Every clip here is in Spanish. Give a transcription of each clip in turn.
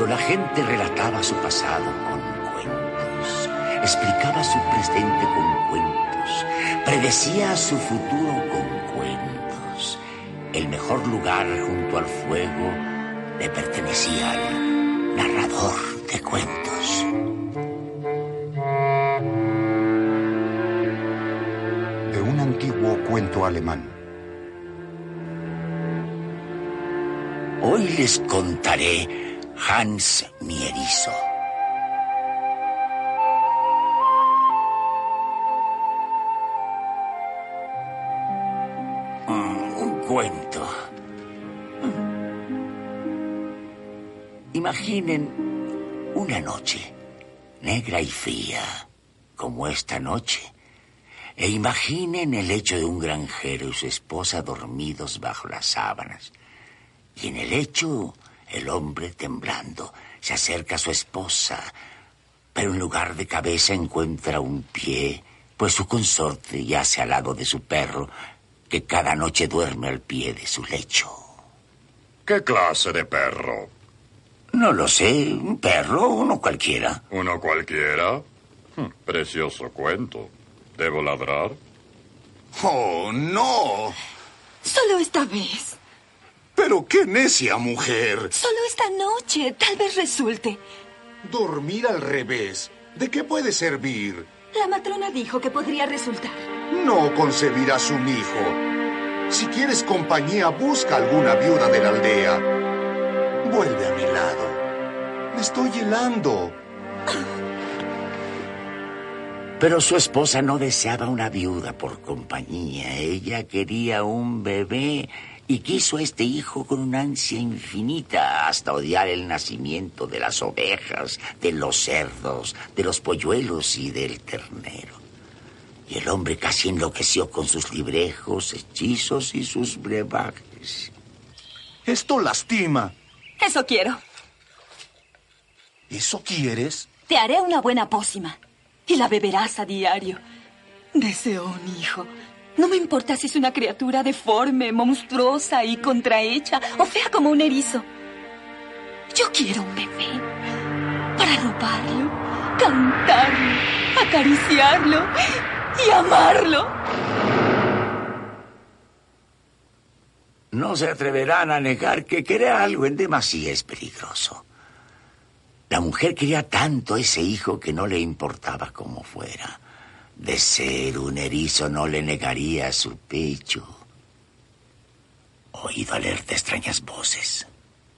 Cuando la gente relataba su pasado con cuentos, explicaba su presente con cuentos, predecía su futuro con cuentos, el mejor lugar junto al fuego le pertenecía al narrador de cuentos. De un antiguo cuento alemán. Hoy les contaré Hans Mierizo. Mm, un cuento. Imaginen una noche negra y fría como esta noche. E imaginen el hecho de un granjero y su esposa dormidos bajo las sábanas. Y en el lecho, el hombre temblando se acerca a su esposa, pero en lugar de cabeza encuentra un pie, pues su consorte yace al lado de su perro, que cada noche duerme al pie de su lecho. ¿Qué clase de perro? No lo sé, un perro, uno cualquiera. ¿Uno cualquiera? Hm, precioso cuento. ¿Debo ladrar? Oh, no. Solo esta vez. Pero qué necia mujer. Solo esta noche. Tal vez resulte. Dormir al revés. ¿De qué puede servir? La matrona dijo que podría resultar. No concebirás un hijo. Si quieres compañía, busca alguna viuda de la aldea. Vuelve a mi lado. Me estoy helando. Pero su esposa no deseaba una viuda por compañía. Ella quería un bebé y quiso a este hijo con una ansia infinita hasta odiar el nacimiento de las ovejas, de los cerdos, de los polluelos y del ternero. Y el hombre casi enloqueció con sus librejos, hechizos y sus brebajes. Esto lastima. Eso quiero. ¿Eso quieres? Te haré una buena pócima y la beberás a diario. Deseo un hijo. No me importa si es una criatura deforme, monstruosa y contrahecha o fea como un erizo. Yo quiero un bebé para roparlo, cantarlo, acariciarlo y amarlo. No se atreverán a negar que querer algo en demasía es peligroso. La mujer quería tanto a ese hijo que no le importaba cómo fuera. De ser un erizo no le negaría su pecho. Oído alerta extrañas voces.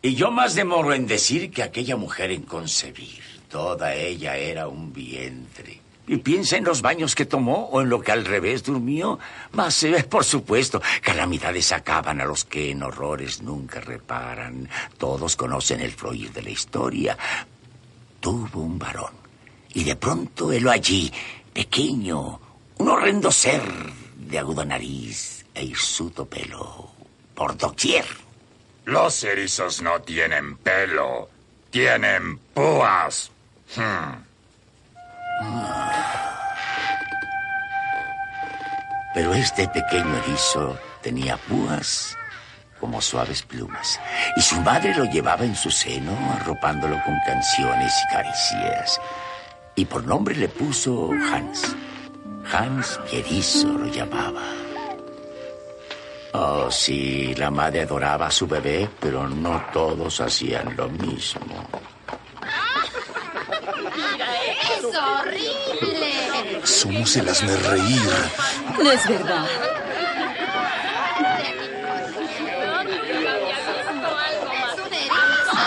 Y yo más demoro en decir que aquella mujer en concebir. Toda ella era un vientre. Y piensa en los baños que tomó o en lo que al revés durmió. Mas, eh, por supuesto, calamidades acaban a los que en horrores nunca reparan. Todos conocen el fluir de la historia. Tuvo un varón. Y de pronto él allí, pequeño, un horrendo ser de aguda nariz e hirsuto pelo por doquier. Los erizos no tienen pelo, tienen púas. Hmm. Pero este pequeño erizo tenía púas como suaves plumas, y su madre lo llevaba en su seno, arropándolo con canciones y caricias. Y por nombre le puso Hans. Hans Erizo lo llamaba. Oh, sí, la madre adoraba a su bebé, pero no todos hacían lo mismo. ¡Es horrible! Somos el hazme reír. No es verdad.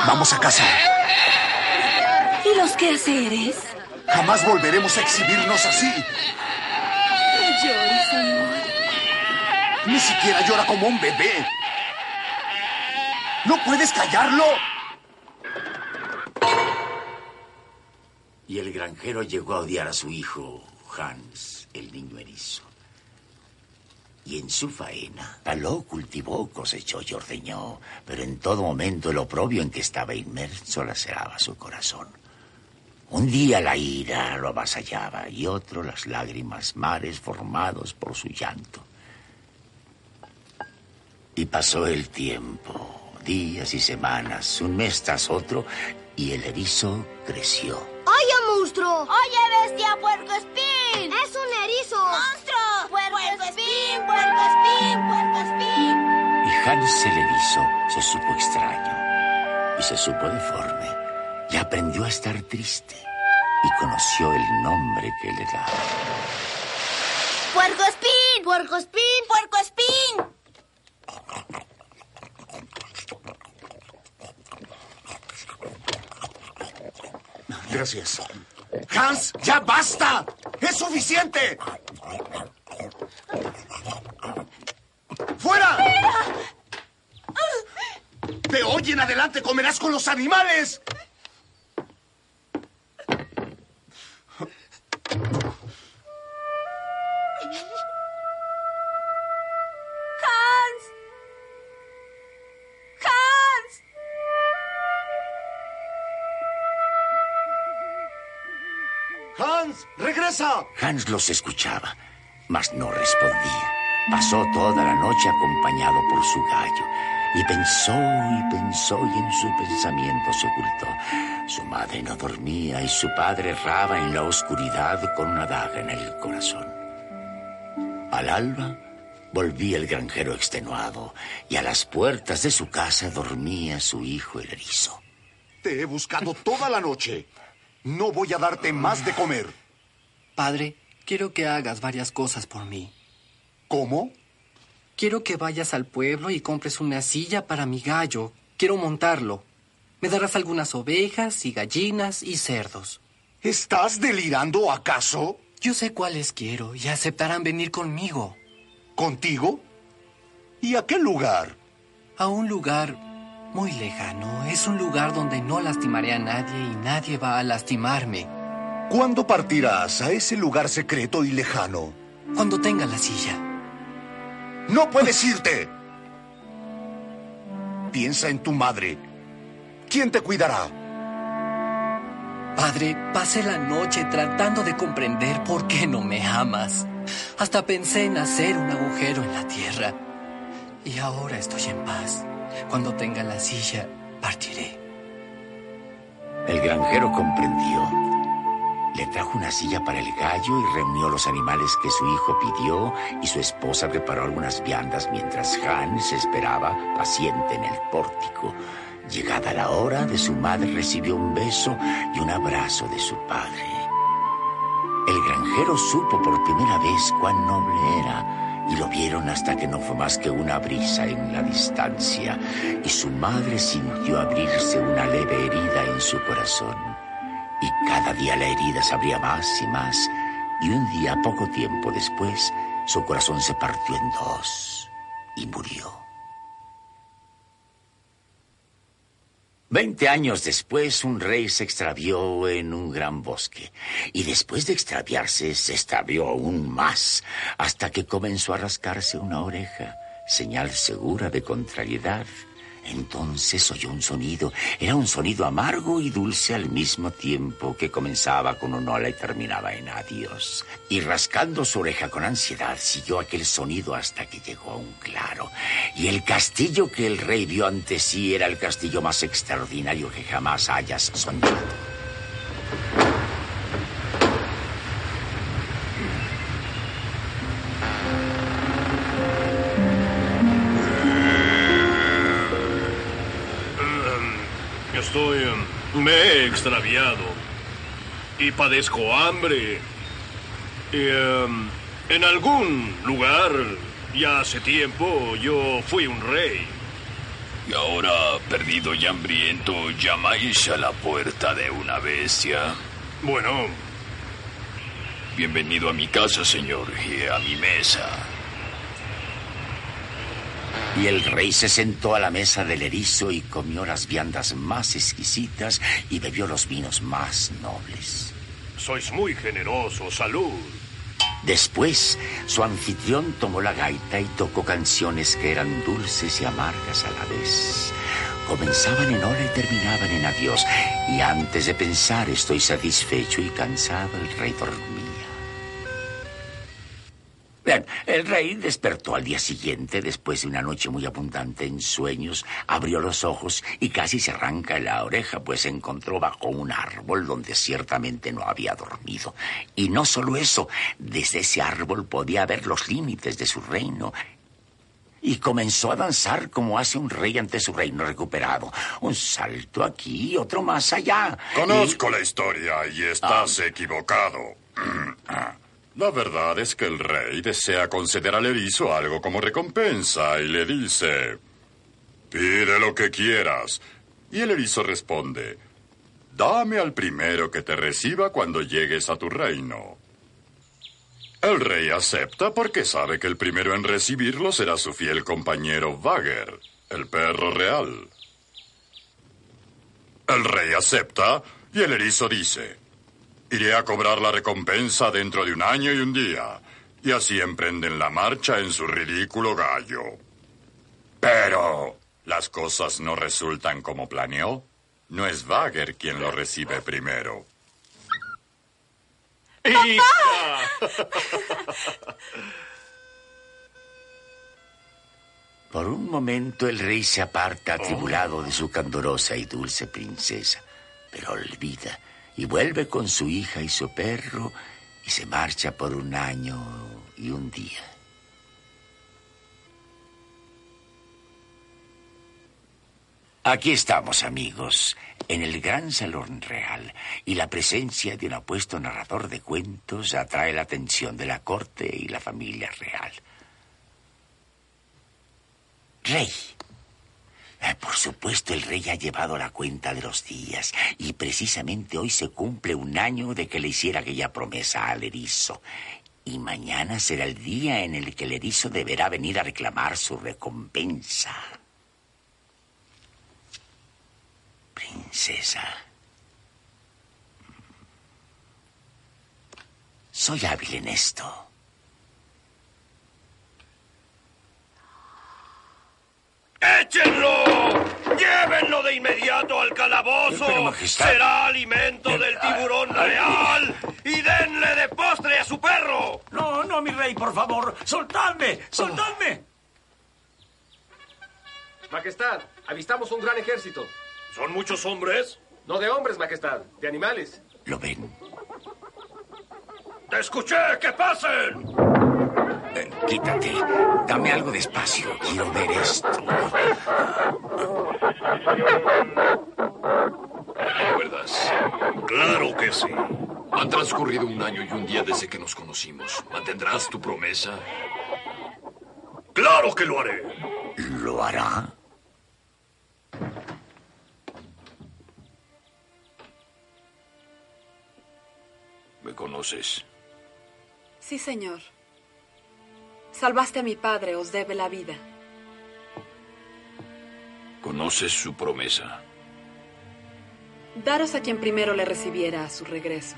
Vamos a casa. ¿Y los quehaceres? Jamás volveremos a exhibirnos así. No llores, amor. Ni siquiera llora como un bebé. ¿No puedes callarlo? Y el granjero llegó a odiar a su hijo, Hans, el niño erizo. Y en su faena, taló, cultivó, cosechó y ordeñó, pero en todo momento el oprobio en que estaba inmerso laceraba su corazón. Un día la ira lo avasallaba y otro las lágrimas mares formados por su llanto. Y pasó el tiempo, días y semanas, un mes tras otro, y el erizo creció. ¡Oye, monstruo! Oye, bestia, puerco espín. ¡Es un erizo! ¡Monstruo! Puerco espín, puerco espín, puerco espín. Y Hans el erizo se supo extraño y se supo deforme y aprendió a estar triste y conoció el nombre que le daba. Puerco espín, ¡Puerco espín! puerco espín. Gracias. Hans, ya basta. Es suficiente. ¡Fuera! De hoy en adelante comerás con los animales. Hans los escuchaba, mas no respondía. Pasó toda la noche acompañado por su gallo y pensó y pensó y en su pensamiento se ocultó. Su madre no dormía y su padre erraba en la oscuridad con una daga en el corazón. Al alba volvía el granjero extenuado y a las puertas de su casa dormía su hijo el erizo. Te he buscado toda la noche. No voy a darte más de comer. Padre, quiero que hagas varias cosas por mí. ¿Cómo? Quiero que vayas al pueblo y compres una silla para mi gallo. Quiero montarlo. Me darás algunas ovejas y gallinas y cerdos. ¿Estás delirando acaso? Yo sé cuáles quiero y aceptarán venir conmigo. ¿Contigo? ¿Y a qué lugar? A un lugar muy lejano. Es un lugar donde no lastimaré a nadie y nadie va a lastimarme. ¿Cuándo partirás a ese lugar secreto y lejano? Cuando tenga la silla. ¡No puedes irte! Piensa en tu madre. ¿Quién te cuidará? Padre, pasé la noche tratando de comprender por qué no me amas. Hasta pensé en hacer un agujero en la tierra. Y ahora estoy en paz. Cuando tenga la silla, partiré. El granjero comprendió. Le trajo una silla para el gallo y reunió los animales que su hijo pidió y su esposa preparó algunas viandas mientras Hans esperaba paciente en el pórtico. Llegada la hora de su madre recibió un beso y un abrazo de su padre. El granjero supo por primera vez cuán noble era y lo vieron hasta que no fue más que una brisa en la distancia y su madre sintió abrirse una leve herida en su corazón. Y cada día la herida se abría más y más y un día, poco tiempo después, su corazón se partió en dos y murió. Veinte años después, un rey se extravió en un gran bosque. Y después de extraviarse, se extravió aún más, hasta que comenzó a rascarse una oreja, señal segura de contrariedad. Entonces oyó un sonido. Era un sonido amargo y dulce al mismo tiempo, que comenzaba con un hola y terminaba en adiós. Y rascando su oreja con ansiedad, siguió aquel sonido hasta que llegó a un claro. Y el castillo que el rey vio ante sí era el castillo más extraordinario que jamás hayas soñado. Me he extraviado. Y padezco hambre. Y, em, en algún lugar, ya hace tiempo, yo fui un rey. Y ahora, perdido y hambriento, llamáis a la puerta de una bestia. Bueno, Bienvenido a mi casa, señor, y a mi mesa. Y el rey se sentó a la mesa del erizo y comió las viandas más exquisitas y bebió los vinos más nobles. sois muy generoso. Salud. Después, su anfitrión tomó la gaita y tocó canciones que eran dulces y amargas a la vez. Comenzaban en hola y terminaban en adiós. Y antes de pensar estoy satisfecho y cansado, el rey dormía. El rey despertó al día siguiente, después de una noche muy abundante en sueños, abrió los ojos y casi se arranca la oreja, pues se encontró bajo un árbol donde ciertamente no había dormido. Y no solo eso, desde ese árbol podía ver los límites de su reino. Y comenzó a danzar como hace un rey ante su reino recuperado. Un salto aquí, otro más allá. Conozco la historia y estás equivocado. La verdad es que el rey desea conceder al erizo algo como recompensa y le dice, pide lo que quieras. Y el erizo responde, dame al primero que te reciba cuando llegues a tu reino. El rey acepta porque sabe que el primero en recibirlo será su fiel compañero Vager, el perro real. El rey acepta y el erizo dice, Iré a cobrar la recompensa dentro de un año y un día. Y así emprenden la marcha en su ridículo gallo. Pero las cosas no resultan como planeó. No es Wager quien lo recibe primero. Por un momento el rey se aparta atribulado de su candorosa y dulce princesa, pero olvida y vuelve con su hija y su perro y se marcha por un año y un día. Aquí estamos, amigos, en el gran salón real, y la presencia de un apuesto narrador de cuentos atrae la atención de la corte y la familia real. Rey, por supuesto, el rey ha llevado la cuenta de los días y precisamente hoy se cumple un año de que le hiciera aquella promesa al erizo. Y mañana será el día en el que el erizo deberá venir a reclamar su recompensa. Princesa. Soy hábil en esto. ¡Échenlo! ¡Llévenlo de inmediato al calabozo! Pero, Majestad. ¡Será alimento del tiburón real! ¡Y denle de postre a su perro! No, no, mi rey, por favor. Soltadme, soltadme. Majestad, avistamos un gran ejército. ¿Son muchos hombres? No de hombres, Majestad, de animales. ¿Lo ven? ¡Te escuché! ¡Que pasen! Eh, quítate. Dame algo de espacio. Quiero ver esto. ¿Recuerdas? Claro que sí. Han transcurrido un año y un día desde que nos conocimos. ¿Mantendrás tu promesa? ¡Claro que lo haré! ¿Lo hará? ¿Me conoces? Sí, señor. Salvaste a mi padre, os debe la vida. ¿Conoces su promesa? Daros a quien primero le recibiera a su regreso.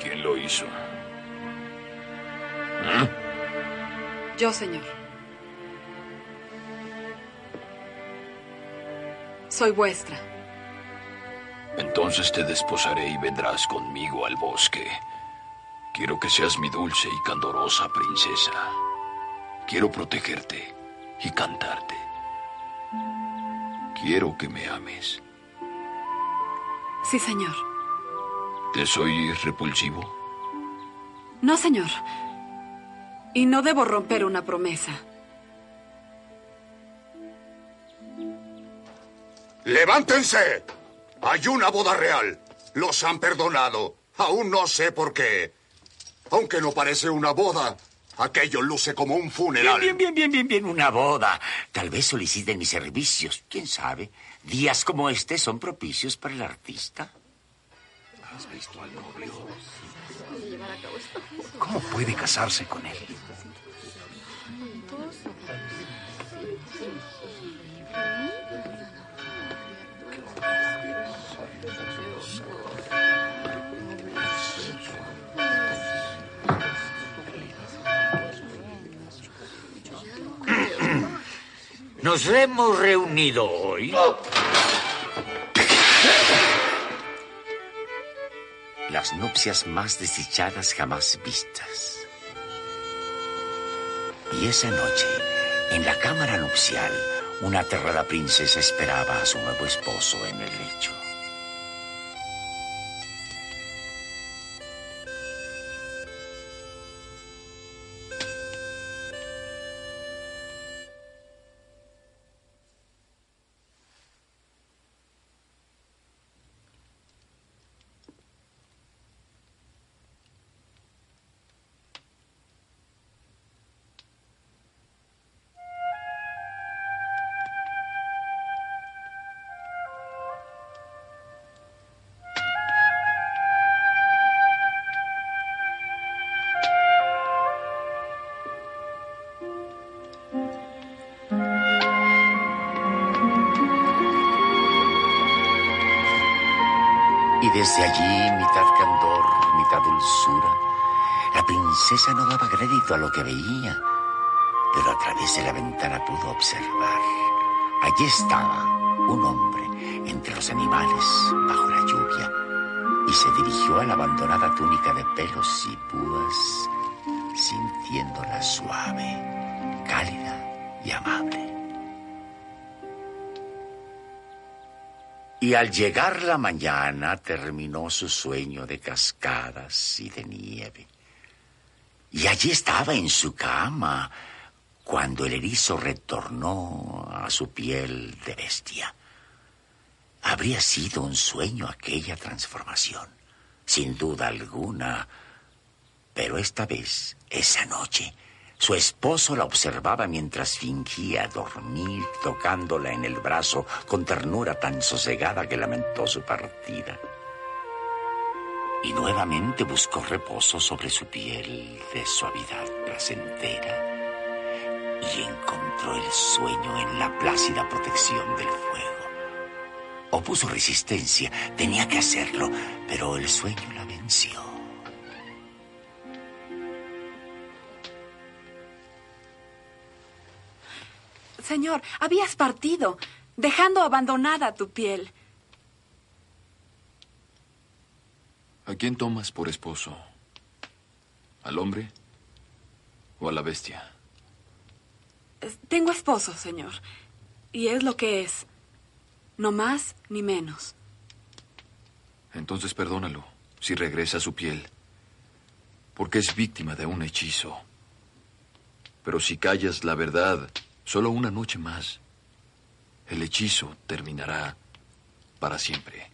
¿Quién lo hizo? Yo, señor. Soy vuestra. Entonces te desposaré y vendrás conmigo al bosque. Quiero que seas mi dulce y candorosa princesa. Quiero protegerte y cantarte. Quiero que me ames. Sí, señor. ¿Te soy repulsivo? No, señor. Y no debo romper una promesa. ¡Levántense! Hay una boda real. Los han perdonado. Aún no sé por qué. Aunque no parece una boda, aquello luce como un funeral. Bien, bien, bien, bien, bien, una boda. Tal vez soliciten mis servicios. ¿Quién sabe? Días como este son propicios para el artista. ¿Has visto al novio? ¿Cómo puede casarse con él? Nos hemos reunido hoy. Las nupcias más desdichadas jamás vistas. Y esa noche, en la cámara nupcial, una aterrada princesa esperaba a su nuevo esposo en el lecho. Desde allí, mitad candor, mitad dulzura, la princesa no daba crédito a lo que veía, pero a través de la ventana pudo observar. Allí estaba un hombre entre los animales, bajo la lluvia, y se dirigió a la abandonada túnica de pelos y púas, sintiéndola suave, cálida y amable. Y al llegar la mañana terminó su sueño de cascadas y de nieve. Y allí estaba en su cama cuando el erizo retornó a su piel de bestia. Habría sido un sueño aquella transformación, sin duda alguna. Pero esta vez, esa noche, su esposo la observaba mientras fingía dormir, tocándola en el brazo con ternura tan sosegada que lamentó su partida. Y nuevamente buscó reposo sobre su piel de suavidad placentera y encontró el sueño en la plácida protección del fuego. Opuso resistencia, tenía que hacerlo, pero el sueño la venció. Señor, habías partido, dejando abandonada tu piel. ¿A quién tomas por esposo? ¿Al hombre o a la bestia? Tengo esposo, señor. Y es lo que es. No más ni menos. Entonces perdónalo si regresa a su piel. Porque es víctima de un hechizo. Pero si callas la verdad solo una noche más, el hechizo terminará para siempre.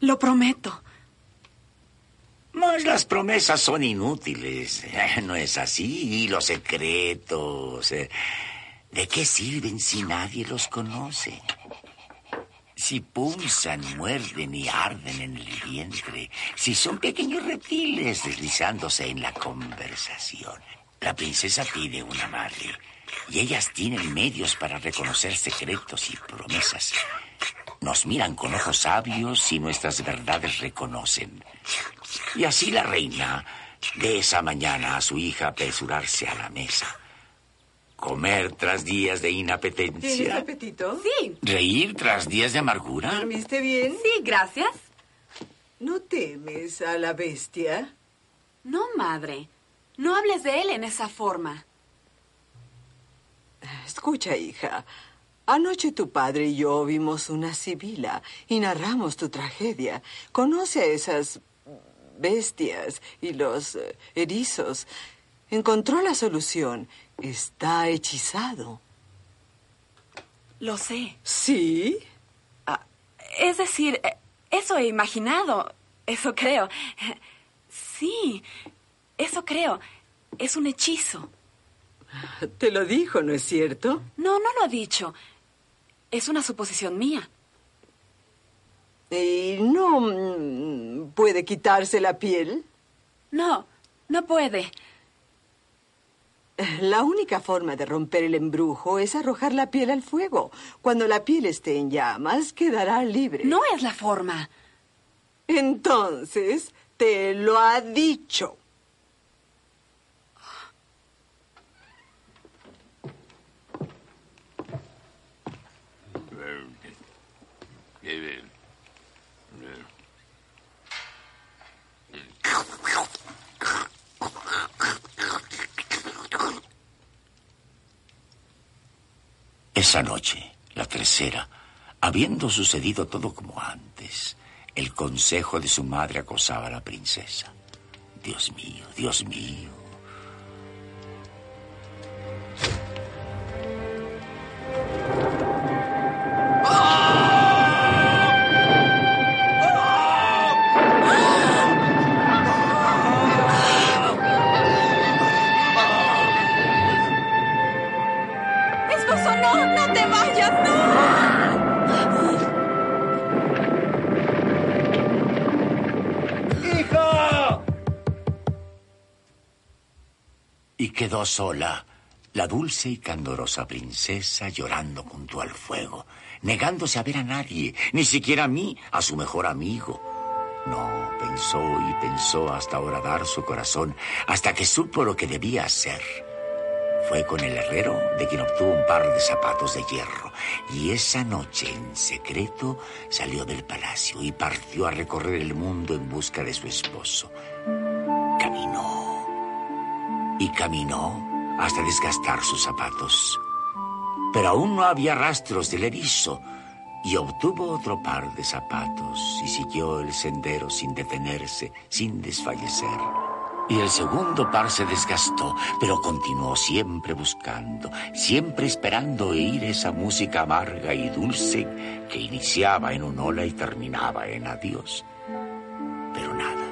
Lo prometo. Mas las promesas son inútiles. No es así. Y los secretos. eh, ¿De qué sirven si nadie los conoce? Si pulsan, muerden y arden en el vientre. Si son pequeños reptiles deslizándose en la conversación. La princesa pide una madre. Y ellas tienen medios para reconocer secretos y promesas. Nos miran con ojos sabios y nuestras verdades reconocen. Y así la reina ve esa mañana a su hija apresurarse a la mesa. Comer tras días de ¿Tienes inapetencia. apetito? Sí. Reír tras días de amargura. ¿Dormiste bien? Sí, gracias. ¿No temes a la bestia? No, madre. No hables de él en esa forma. Escucha, hija. Anoche tu padre y yo vimos una sibila y narramos tu tragedia. Conoce a esas bestias y los eh, erizos. Encontró la solución. Está hechizado. Lo sé. ¿Sí? Es decir, eh, eso he imaginado. Eso creo. Sí, eso creo. Es un hechizo. Te lo dijo, ¿no es cierto? No, no lo ha dicho. Es una suposición mía. ¿Y no mm, puede quitarse la piel? No, no puede. La única forma de romper el embrujo es arrojar la piel al fuego. Cuando la piel esté en llamas, quedará libre. No es la forma. Entonces, te lo ha dicho. Eh, eh, Esa noche, la tercera, habiendo sucedido todo como antes, el consejo de su madre acosaba a la princesa. Dios mío, Dios mío, te vayas, no. ¡Hija! Y quedó sola, la dulce y candorosa princesa llorando junto al fuego, negándose a ver a nadie, ni siquiera a mí, a su mejor amigo. No, pensó y pensó hasta horadar su corazón, hasta que supo lo que debía hacer. Fue con el herrero de quien obtuvo un par de zapatos de hierro, y esa noche en secreto salió del palacio y partió a recorrer el mundo en busca de su esposo. Caminó y caminó hasta desgastar sus zapatos. Pero aún no había rastros del erizo y obtuvo otro par de zapatos y siguió el sendero sin detenerse, sin desfallecer. Y el segundo par se desgastó, pero continuó siempre buscando, siempre esperando oír esa música amarga y dulce que iniciaba en un hola y terminaba en adiós. Pero nada.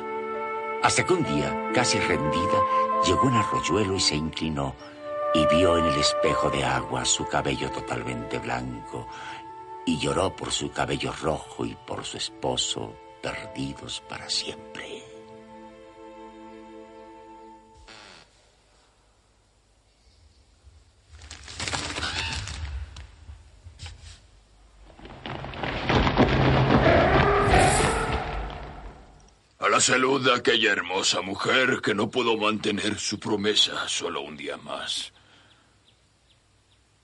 Hasta que un día, casi rendida, llegó un arroyuelo y se inclinó y vio en el espejo de agua su cabello totalmente blanco y lloró por su cabello rojo y por su esposo perdidos para siempre. Salud de aquella hermosa mujer que no pudo mantener su promesa solo un día más.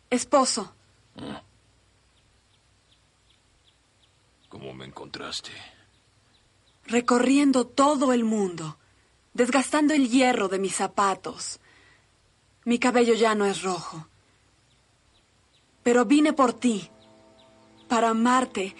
Esposo, ¿Cómo me encontraste? recorriendo todo el mundo, desgastando el hierro de mis zapatos. Mi cabello ya no es rojo. Pero vine por ti, para amarte